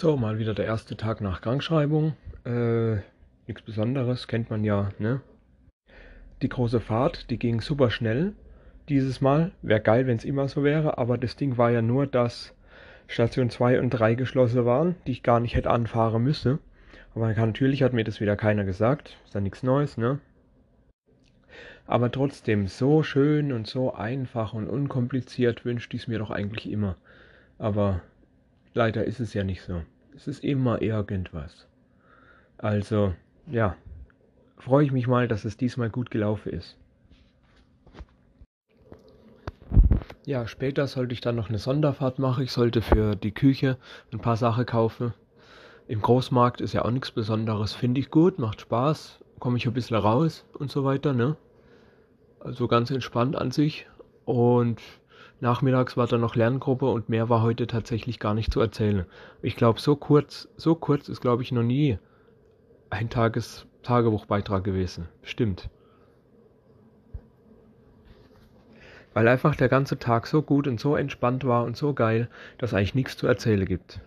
So, mal wieder der erste Tag nach Krankschreibung. Äh, nichts Besonderes, kennt man ja, ne? Die große Fahrt, die ging super schnell dieses Mal. Wäre geil, wenn es immer so wäre, aber das Ding war ja nur, dass Station 2 und 3 geschlossen waren, die ich gar nicht hätte anfahren müssen. Aber natürlich hat mir das wieder keiner gesagt. Ist ja nichts Neues, ne? Aber trotzdem, so schön und so einfach und unkompliziert wünschte ich es mir doch eigentlich immer. Aber leider ist es ja nicht so. Es ist immer irgendwas. Also, ja, freue ich mich mal, dass es diesmal gut gelaufen ist. Ja, später sollte ich dann noch eine Sonderfahrt machen. Ich sollte für die Küche ein paar Sachen kaufen. Im Großmarkt ist ja auch nichts Besonderes. Finde ich gut, macht Spaß. Komme ich ein bisschen raus und so weiter, ne? Also ganz entspannt an sich. Und nachmittags war dann noch Lerngruppe und mehr war heute tatsächlich gar nicht zu erzählen. Ich glaube, so kurz, so kurz ist, glaube ich, noch nie ein Tages Tagebuchbeitrag gewesen. Stimmt. weil einfach der ganze Tag so gut und so entspannt war und so geil, dass eigentlich nichts zu erzählen gibt.